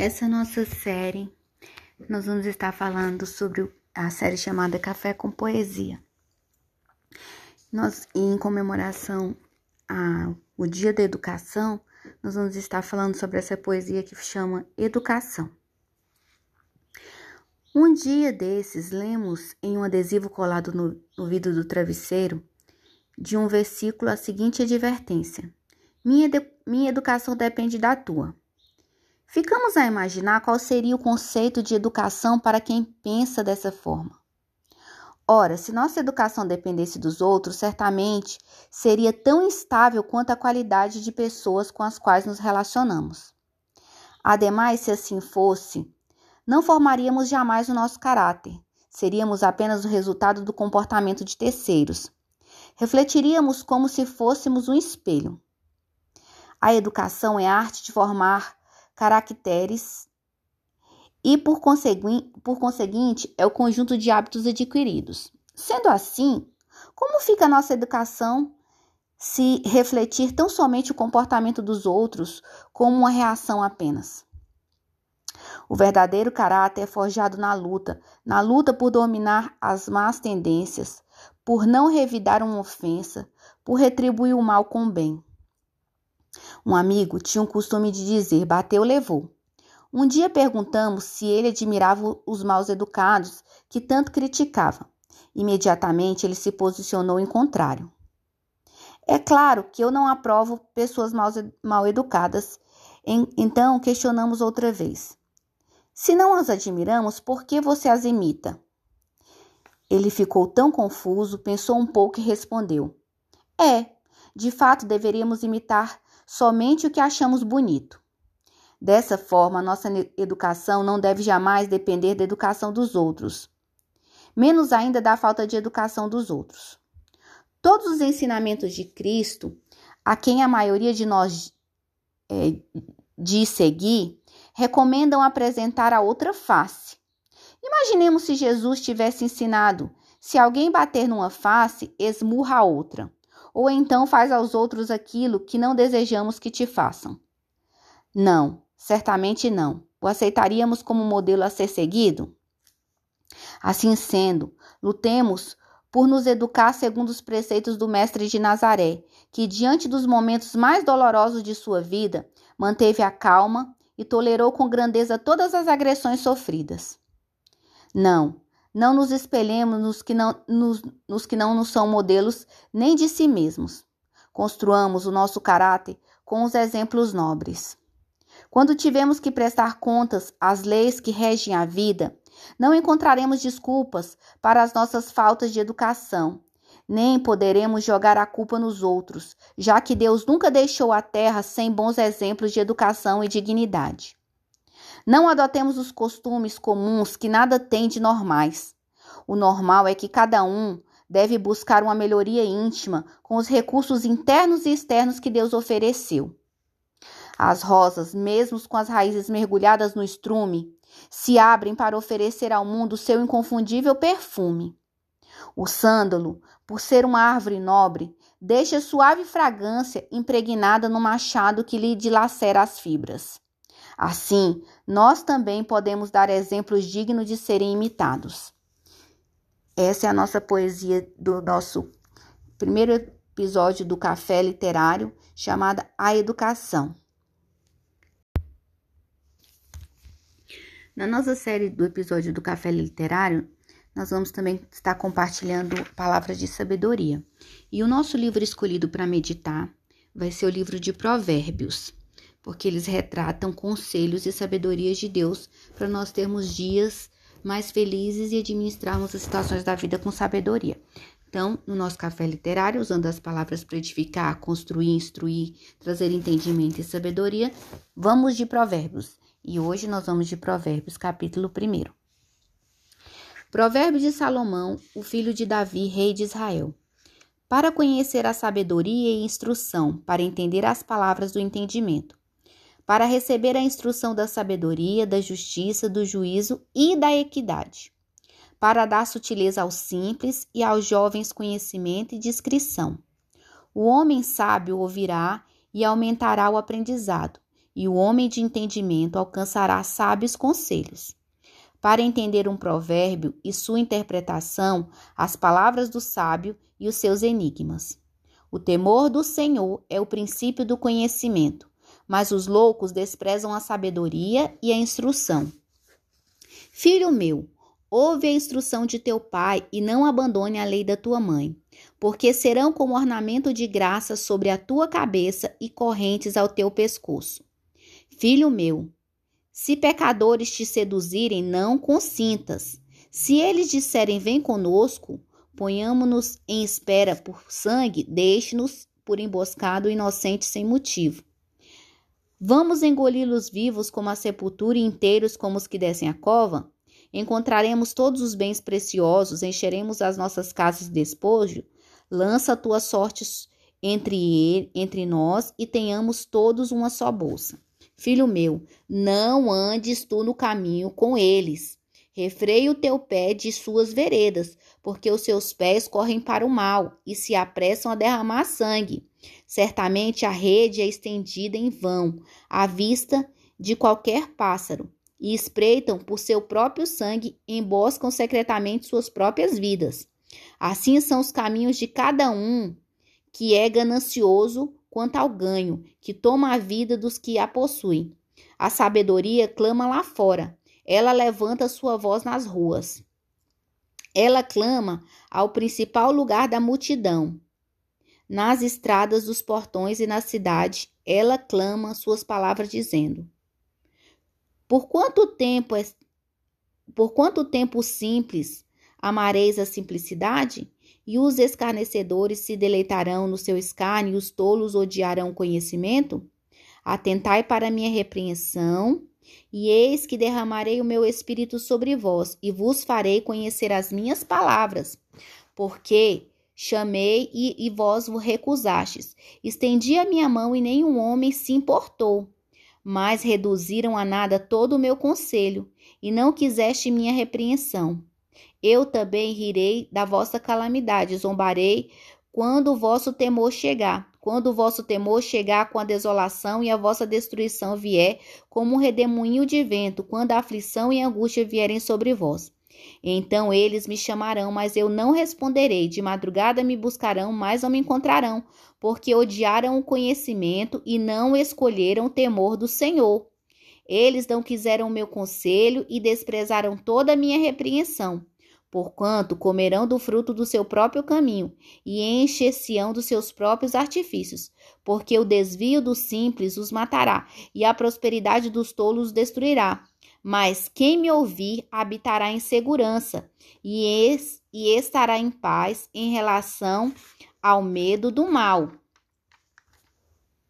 Essa nossa série, nós vamos estar falando sobre a série chamada Café com Poesia. Nós, em comemoração ao Dia da Educação, nós vamos estar falando sobre essa poesia que chama Educação. Um dia desses, lemos em um adesivo colado no, no vidro do travesseiro de um versículo a seguinte advertência: minha, minha educação depende da tua. Ficamos a imaginar qual seria o conceito de educação para quem pensa dessa forma. Ora, se nossa educação dependesse dos outros, certamente seria tão instável quanto a qualidade de pessoas com as quais nos relacionamos. Ademais, se assim fosse, não formaríamos jamais o nosso caráter, seríamos apenas o resultado do comportamento de terceiros. Refletiríamos como se fôssemos um espelho. A educação é a arte de formar caracteres e, por, consegui por conseguinte, é o conjunto de hábitos adquiridos. Sendo assim, como fica a nossa educação se refletir tão somente o comportamento dos outros como uma reação apenas? O verdadeiro caráter é forjado na luta, na luta por dominar as más tendências, por não revidar uma ofensa, por retribuir o mal com o bem. Um amigo tinha o costume de dizer: bateu, levou. Um dia perguntamos se ele admirava os maus educados que tanto criticava. Imediatamente ele se posicionou em contrário. É claro que eu não aprovo pessoas mal, mal educadas, então questionamos outra vez. Se não as admiramos, por que você as imita? Ele ficou tão confuso, pensou um pouco e respondeu: É, de fato deveríamos imitar somente o que achamos bonito. Dessa forma, nossa educação não deve jamais depender da educação dos outros, menos ainda da falta de educação dos outros. Todos os ensinamentos de Cristo, a quem a maioria de nós é, diz seguir, recomendam apresentar a outra face. Imaginemos se Jesus tivesse ensinado: se alguém bater numa face, esmurra a outra ou então faz aos outros aquilo que não desejamos que te façam. Não, certamente não. O aceitaríamos como modelo a ser seguido? Assim sendo, lutemos por nos educar segundo os preceitos do Mestre de Nazaré, que, diante dos momentos mais dolorosos de sua vida, manteve a calma e tolerou com grandeza todas as agressões sofridas. Não, não nos espelhemos nos que não nos, nos que não nos são modelos nem de si mesmos. Construamos o nosso caráter com os exemplos nobres. Quando tivemos que prestar contas às leis que regem a vida, não encontraremos desculpas para as nossas faltas de educação, nem poderemos jogar a culpa nos outros, já que Deus nunca deixou a terra sem bons exemplos de educação e dignidade. Não adotemos os costumes comuns que nada têm de normais. O normal é que cada um deve buscar uma melhoria íntima com os recursos internos e externos que Deus ofereceu. As rosas, mesmo com as raízes mergulhadas no estrume, se abrem para oferecer ao mundo seu inconfundível perfume. O sândalo, por ser uma árvore nobre, deixa suave fragrância impregnada no machado que lhe dilacera as fibras. Assim, nós também podemos dar exemplos dignos de serem imitados. Essa é a nossa poesia do nosso primeiro episódio do Café Literário, chamada A Educação. Na nossa série do episódio do Café Literário, nós vamos também estar compartilhando palavras de sabedoria. E o nosso livro escolhido para meditar vai ser o livro de Provérbios porque eles retratam conselhos e sabedorias de Deus para nós termos dias mais felizes e administrarmos as situações da vida com sabedoria. Então, no nosso café literário, usando as palavras para edificar, construir, instruir, trazer entendimento e sabedoria, vamos de Provérbios. E hoje nós vamos de Provérbios, capítulo 1. Provérbio de Salomão, o filho de Davi, rei de Israel. Para conhecer a sabedoria e instrução, para entender as palavras do entendimento, para receber a instrução da sabedoria, da justiça, do juízo e da equidade, para dar sutileza aos simples e aos jovens conhecimento e discrição. O homem sábio ouvirá e aumentará o aprendizado, e o homem de entendimento alcançará sábios conselhos. Para entender um provérbio e sua interpretação, as palavras do sábio e os seus enigmas. O temor do Senhor é o princípio do conhecimento, mas os loucos desprezam a sabedoria e a instrução. Filho meu, ouve a instrução de teu pai e não abandone a lei da tua mãe, porque serão como ornamento de graça sobre a tua cabeça e correntes ao teu pescoço. Filho meu, se pecadores te seduzirem, não consintas. Se eles disserem vem conosco, ponhamo-nos em espera por sangue, deixe-nos por emboscado inocente sem motivo. Vamos engoli-los vivos como a sepultura e inteiros como os que descem a cova? Encontraremos todos os bens preciosos, encheremos as nossas casas de despojo? Lança tuas sortes entre, ele, entre nós e tenhamos todos uma só bolsa. Filho meu, não andes tu no caminho com eles. Refreia o teu pé de suas veredas, porque os seus pés correm para o mal e se apressam a derramar sangue. Certamente a rede é estendida em vão, à vista de qualquer pássaro, e espreitam por seu próprio sangue, emboscam secretamente suas próprias vidas. Assim são os caminhos de cada um que é ganancioso quanto ao ganho, que toma a vida dos que a possuem. A sabedoria clama lá fora, ela levanta sua voz nas ruas. Ela clama ao principal lugar da multidão. Nas estradas dos portões e na cidade, ela clama suas palavras dizendo: Por quanto tempo é por quanto tempo simples amareis a simplicidade? E os escarnecedores se deleitarão no seu escárnio, e os tolos odiarão o conhecimento? Atentai para minha repreensão, e eis que derramarei o meu espírito sobre vós, e vos farei conhecer as minhas palavras. Porque Chamei e, e vós vos recusastes. Estendi a minha mão e nenhum homem se importou. Mas reduziram a nada todo o meu conselho, e não quiseste minha repreensão. Eu também rirei da vossa calamidade, zombarei quando o vosso temor chegar. Quando o vosso temor chegar com a desolação e a vossa destruição vier, como um redemoinho de vento, quando a aflição e a angústia vierem sobre vós. Então eles me chamarão, mas eu não responderei. De madrugada me buscarão, mas não me encontrarão, porque odiaram o conhecimento e não escolheram o temor do Senhor. Eles não quiseram o meu conselho e desprezaram toda a minha repreensão. Porquanto comerão do fruto do seu próprio caminho e encher-se-ão dos seus próprios artifícios, porque o desvio dos simples os matará e a prosperidade dos tolos os destruirá. Mas quem me ouvir habitará em segurança e, es, e estará em paz em relação ao medo do mal.